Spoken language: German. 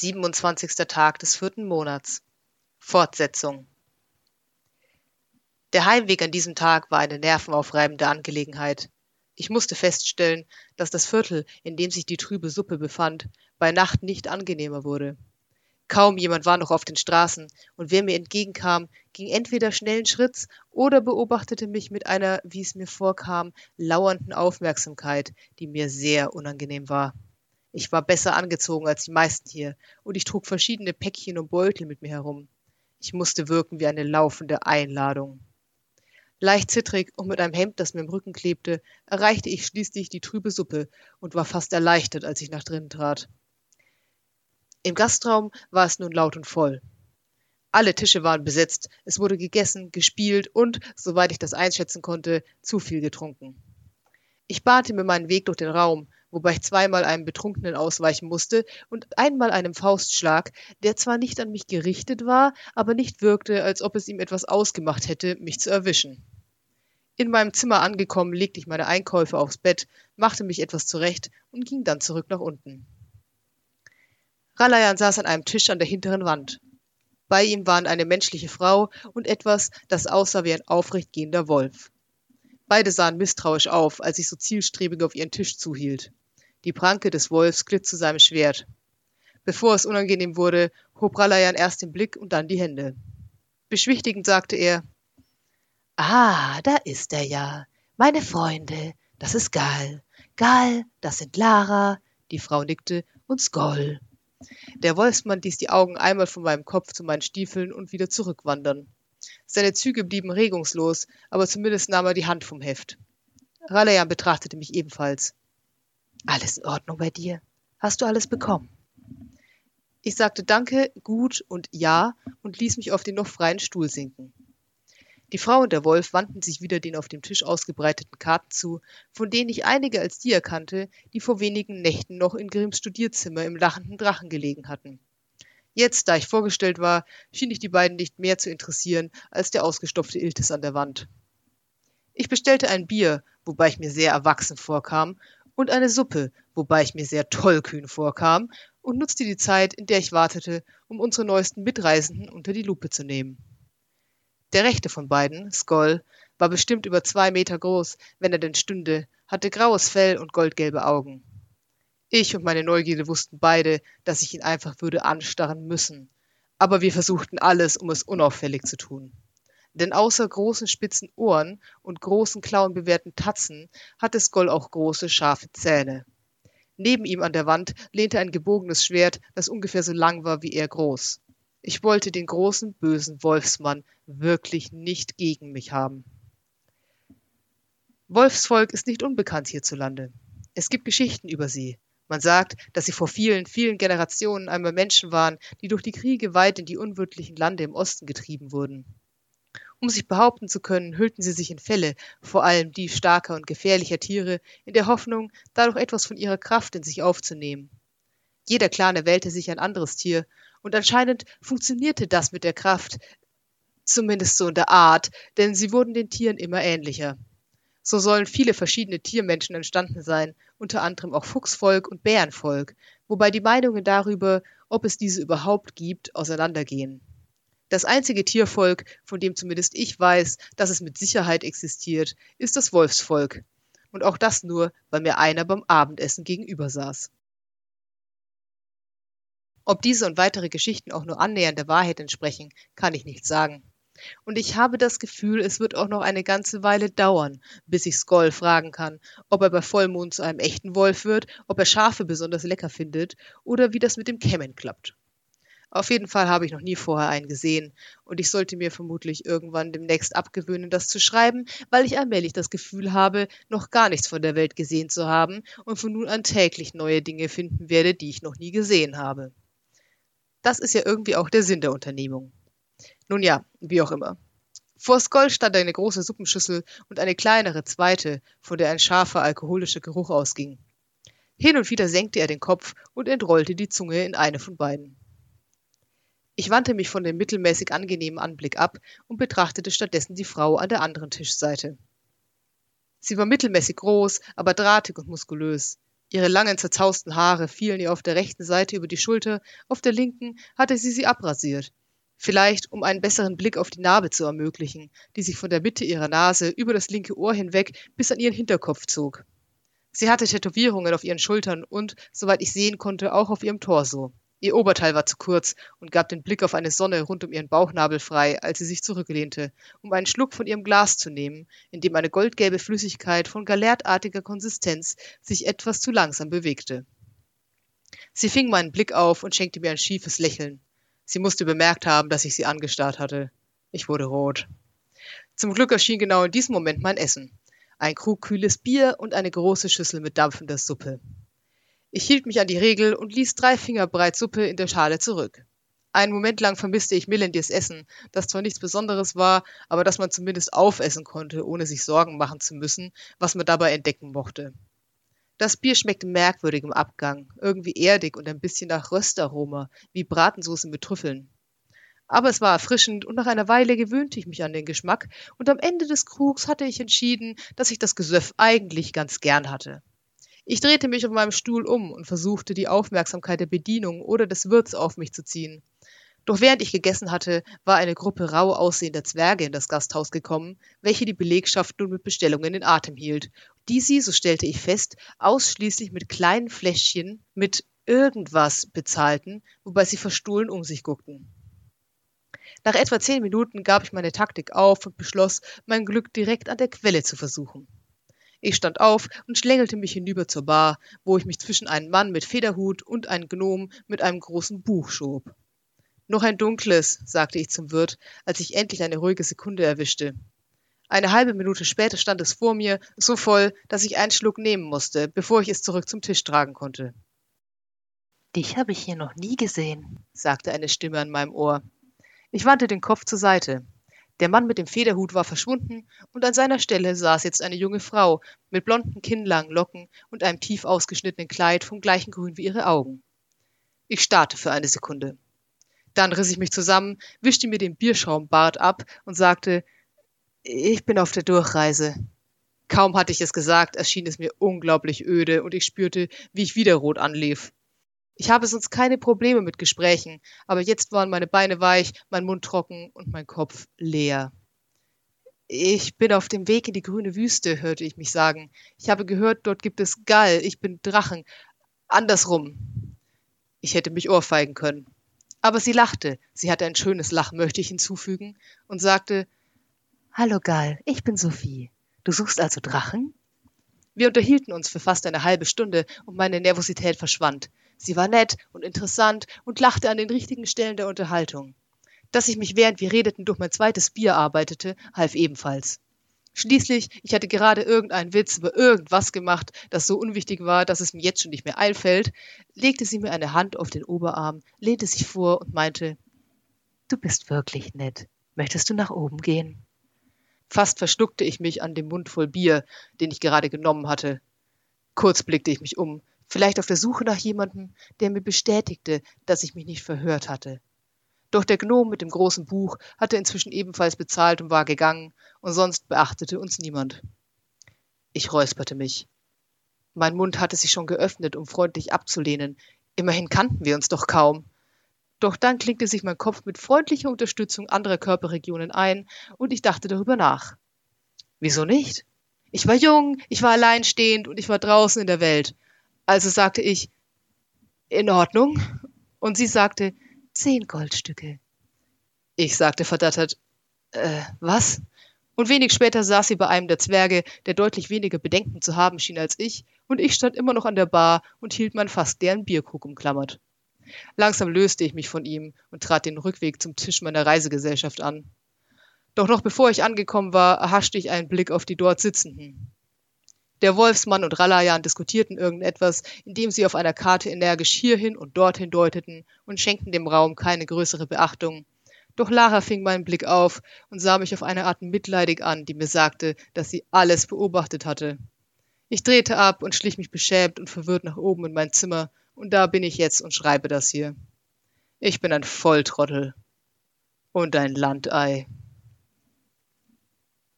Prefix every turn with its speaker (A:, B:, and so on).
A: 27. Tag des vierten Monats. Fortsetzung. Der Heimweg an diesem Tag war eine nervenaufreibende Angelegenheit. Ich musste feststellen, dass das Viertel, in dem sich die trübe Suppe befand, bei Nacht nicht angenehmer wurde. Kaum jemand war noch auf den Straßen, und wer mir entgegenkam, ging entweder schnellen Schritts oder beobachtete mich mit einer, wie es mir vorkam, lauernden Aufmerksamkeit, die mir sehr unangenehm war. Ich war besser angezogen als die meisten hier, und ich trug verschiedene Päckchen und Beutel mit mir herum. Ich musste wirken wie eine laufende Einladung. Leicht zittrig und mit einem Hemd, das mir im Rücken klebte, erreichte ich schließlich die trübe Suppe und war fast erleichtert, als ich nach drinnen trat. Im Gastraum war es nun laut und voll. Alle Tische waren besetzt, es wurde gegessen, gespielt und, soweit ich das einschätzen konnte, zu viel getrunken. Ich bahnte mir meinen Weg durch den Raum, wobei ich zweimal einem Betrunkenen ausweichen musste und einmal einem Faustschlag, der zwar nicht an mich gerichtet war, aber nicht wirkte, als ob es ihm etwas ausgemacht hätte, mich zu erwischen. In meinem Zimmer angekommen, legte ich meine Einkäufe aufs Bett, machte mich etwas zurecht und ging dann zurück nach unten. Ralayan saß an einem Tisch an der hinteren Wand. Bei ihm waren eine menschliche Frau und etwas, das aussah wie ein aufrecht gehender Wolf. Beide sahen misstrauisch auf, als ich so zielstrebig auf ihren Tisch zuhielt. Die Pranke des Wolfs glitt zu seinem Schwert. Bevor es unangenehm wurde, hob Ralayan erst den Blick und dann die Hände. Beschwichtigend sagte er, Ah, da ist er ja. Meine Freunde, das ist Gal. Gal, das sind Lara, die Frau nickte, und Skoll. Der Wolfsmann ließ die Augen einmal von meinem Kopf zu meinen Stiefeln und wieder zurückwandern. Seine Züge blieben regungslos, aber zumindest nahm er die Hand vom Heft. Ralayan betrachtete mich ebenfalls. Alles in Ordnung bei dir? Hast du alles bekommen? Ich sagte Danke, gut und ja und ließ mich auf den noch freien Stuhl sinken. Die Frau und der Wolf wandten sich wieder den auf dem Tisch ausgebreiteten Karten zu, von denen ich einige als die erkannte, die vor wenigen Nächten noch in Grimms Studierzimmer im lachenden Drachen gelegen hatten. Jetzt, da ich vorgestellt war, schien ich die beiden nicht mehr zu interessieren als der ausgestopfte Iltis an der Wand. Ich bestellte ein Bier, wobei ich mir sehr erwachsen vorkam, und eine Suppe, wobei ich mir sehr tollkühn vorkam, und nutzte die Zeit, in der ich wartete, um unsere neuesten Mitreisenden unter die Lupe zu nehmen. Der rechte von beiden, Skoll, war bestimmt über zwei Meter groß, wenn er denn stünde, hatte graues Fell und goldgelbe Augen. Ich und meine Neugierde wussten beide, dass ich ihn einfach würde anstarren müssen. Aber wir versuchten alles, um es unauffällig zu tun. Denn außer großen spitzen Ohren und großen klauenbewehrten Tatzen hatte Skoll auch große, scharfe Zähne. Neben ihm an der Wand lehnte ein gebogenes Schwert, das ungefähr so lang war wie er groß. Ich wollte den großen, bösen Wolfsmann wirklich nicht gegen mich haben. Wolfsvolk ist nicht unbekannt hierzulande. Es gibt Geschichten über sie. Man sagt, dass sie vor vielen, vielen Generationen einmal Menschen waren, die durch die Kriege weit in die unwirtlichen Lande im Osten getrieben wurden. Um sich behaupten zu können, hüllten sie sich in Felle, vor allem die starker und gefährlicher Tiere, in der Hoffnung, dadurch etwas von ihrer Kraft in sich aufzunehmen. Jeder Clan erwählte sich ein anderes Tier, und anscheinend funktionierte das mit der Kraft, zumindest so in der Art, denn sie wurden den Tieren immer ähnlicher. So sollen viele verschiedene Tiermenschen entstanden sein, unter anderem auch Fuchsvolk und Bärenvolk, wobei die Meinungen darüber, ob es diese überhaupt gibt, auseinandergehen. Das einzige Tiervolk, von dem zumindest ich weiß, dass es mit Sicherheit existiert, ist das Wolfsvolk. Und auch das nur, weil mir einer beim Abendessen gegenüber saß. Ob diese und weitere Geschichten auch nur annähernd der Wahrheit entsprechen, kann ich nicht sagen. Und ich habe das Gefühl, es wird auch noch eine ganze Weile dauern, bis ich Skoll fragen kann, ob er bei Vollmond zu einem echten Wolf wird, ob er Schafe besonders lecker findet oder wie das mit dem Kämmen klappt. Auf jeden Fall habe ich noch nie vorher einen gesehen und ich sollte mir vermutlich irgendwann demnächst abgewöhnen, das zu schreiben, weil ich allmählich das Gefühl habe, noch gar nichts von der Welt gesehen zu haben und von nun an täglich neue Dinge finden werde, die ich noch nie gesehen habe. Das ist ja irgendwie auch der Sinn der Unternehmung. Nun ja, wie auch immer. Vor Skoll stand eine große Suppenschüssel und eine kleinere zweite, von der ein scharfer alkoholischer Geruch ausging. Hin und wieder senkte er den Kopf und entrollte die Zunge in eine von beiden. Ich wandte mich von dem mittelmäßig angenehmen Anblick ab und betrachtete stattdessen die Frau an der anderen Tischseite. Sie war mittelmäßig groß, aber drahtig und muskulös. Ihre langen, zerzausten Haare fielen ihr auf der rechten Seite über die Schulter, auf der linken hatte sie sie abrasiert. Vielleicht, um einen besseren Blick auf die Narbe zu ermöglichen, die sich von der Mitte ihrer Nase über das linke Ohr hinweg bis an ihren Hinterkopf zog. Sie hatte Tätowierungen auf ihren Schultern und, soweit ich sehen konnte, auch auf ihrem Torso. Ihr Oberteil war zu kurz und gab den Blick auf eine Sonne rund um ihren Bauchnabel frei, als sie sich zurücklehnte, um einen Schluck von ihrem Glas zu nehmen, in dem eine goldgelbe Flüssigkeit von galertartiger Konsistenz sich etwas zu langsam bewegte. Sie fing meinen Blick auf und schenkte mir ein schiefes Lächeln. Sie musste bemerkt haben, dass ich sie angestarrt hatte. Ich wurde rot. Zum Glück erschien genau in diesem Moment mein Essen. Ein Krug kühles Bier und eine große Schüssel mit dampfender Suppe. Ich hielt mich an die Regel und ließ drei Finger breit Suppe in der Schale zurück. Einen Moment lang vermisste ich Melindies Essen, das zwar nichts Besonderes war, aber das man zumindest aufessen konnte, ohne sich Sorgen machen zu müssen, was man dabei entdecken mochte. Das Bier schmeckte merkwürdig im Abgang, irgendwie erdig und ein bisschen nach Röstaroma, wie Bratensoße mit Trüffeln. Aber es war erfrischend und nach einer Weile gewöhnte ich mich an den Geschmack und am Ende des Krugs hatte ich entschieden, dass ich das Gesöff eigentlich ganz gern hatte. Ich drehte mich auf meinem Stuhl um und versuchte, die Aufmerksamkeit der Bedienung oder des Wirts auf mich zu ziehen. Doch während ich gegessen hatte, war eine Gruppe rau aussehender Zwerge in das Gasthaus gekommen, welche die Belegschaft nun mit Bestellungen in Atem hielt, die sie, so stellte ich fest, ausschließlich mit kleinen Fläschchen mit irgendwas bezahlten, wobei sie verstohlen um sich guckten. Nach etwa zehn Minuten gab ich meine Taktik auf und beschloss, mein Glück direkt an der Quelle zu versuchen. Ich stand auf und schlängelte mich hinüber zur Bar, wo ich mich zwischen einen Mann mit Federhut und einen Gnom mit einem großen Buch schob. Noch ein dunkles, sagte ich zum Wirt, als ich endlich eine ruhige Sekunde erwischte. Eine halbe Minute später stand es vor mir, so voll, dass ich einen Schluck nehmen musste, bevor ich es zurück zum Tisch tragen konnte.
B: Dich habe ich hier noch nie gesehen,
A: sagte eine Stimme an meinem Ohr. Ich wandte den Kopf zur Seite. Der Mann mit dem Federhut war verschwunden und an seiner Stelle saß jetzt eine junge Frau mit blonden, kinnlangen Locken und einem tief ausgeschnittenen Kleid vom gleichen Grün wie ihre Augen. Ich starrte für eine Sekunde. Dann riss ich mich zusammen, wischte mir den Bierschaumbart ab und sagte, ich bin auf der Durchreise. Kaum hatte ich es gesagt, erschien es mir unglaublich öde und ich spürte, wie ich wieder rot anlief. Ich habe sonst keine Probleme mit Gesprächen, aber jetzt waren meine Beine weich, mein Mund trocken und mein Kopf leer. Ich bin auf dem Weg in die grüne Wüste, hörte ich mich sagen. Ich habe gehört, dort gibt es Gall, ich bin Drachen. Andersrum. Ich hätte mich ohrfeigen können. Aber sie lachte, sie hatte ein schönes Lachen, möchte ich hinzufügen, und sagte
B: Hallo Gall, ich bin Sophie. Du suchst also Drachen?
A: Wir unterhielten uns für fast eine halbe Stunde und meine Nervosität verschwand. Sie war nett und interessant und lachte an den richtigen Stellen der Unterhaltung. Dass ich mich während wir redeten durch mein zweites Bier arbeitete, half ebenfalls. Schließlich, ich hatte gerade irgendeinen Witz über irgendwas gemacht, das so unwichtig war, dass es mir jetzt schon nicht mehr einfällt, legte sie mir eine Hand auf den Oberarm, lehnte sich vor und meinte,
B: Du bist wirklich nett. Möchtest du nach oben gehen?
A: Fast verschluckte ich mich an dem Mund voll Bier, den ich gerade genommen hatte. Kurz blickte ich mich um, vielleicht auf der Suche nach jemandem, der mir bestätigte, dass ich mich nicht verhört hatte. Doch der Gnom mit dem großen Buch hatte inzwischen ebenfalls bezahlt und war gegangen, und sonst beachtete uns niemand. Ich räusperte mich. Mein Mund hatte sich schon geöffnet, um freundlich abzulehnen. Immerhin kannten wir uns doch kaum. Doch dann klinkte sich mein Kopf mit freundlicher Unterstützung anderer Körperregionen ein, und ich dachte darüber nach. Wieso nicht? Ich war jung, ich war alleinstehend und ich war draußen in der Welt. Also sagte ich, in Ordnung. Und sie sagte, zehn Goldstücke. Ich sagte verdattert, äh, was? Und wenig später saß sie bei einem der Zwerge, der deutlich weniger Bedenken zu haben schien als ich, und ich stand immer noch an der Bar und hielt mein fast deren Bierkrug umklammert. Langsam löste ich mich von ihm und trat den Rückweg zum Tisch meiner Reisegesellschaft an. Doch noch bevor ich angekommen war, erhaschte ich einen Blick auf die dort Sitzenden. Der Wolfsmann und Ralayan diskutierten irgendetwas, indem sie auf einer Karte energisch hierhin und dorthin deuteten und schenkten dem Raum keine größere Beachtung. Doch Lara fing meinen Blick auf und sah mich auf eine Art mitleidig an, die mir sagte, dass sie alles beobachtet hatte. Ich drehte ab und schlich mich beschämt und verwirrt nach oben in mein Zimmer, und da bin ich jetzt und schreibe das hier. Ich bin ein Volltrottel und ein Landei.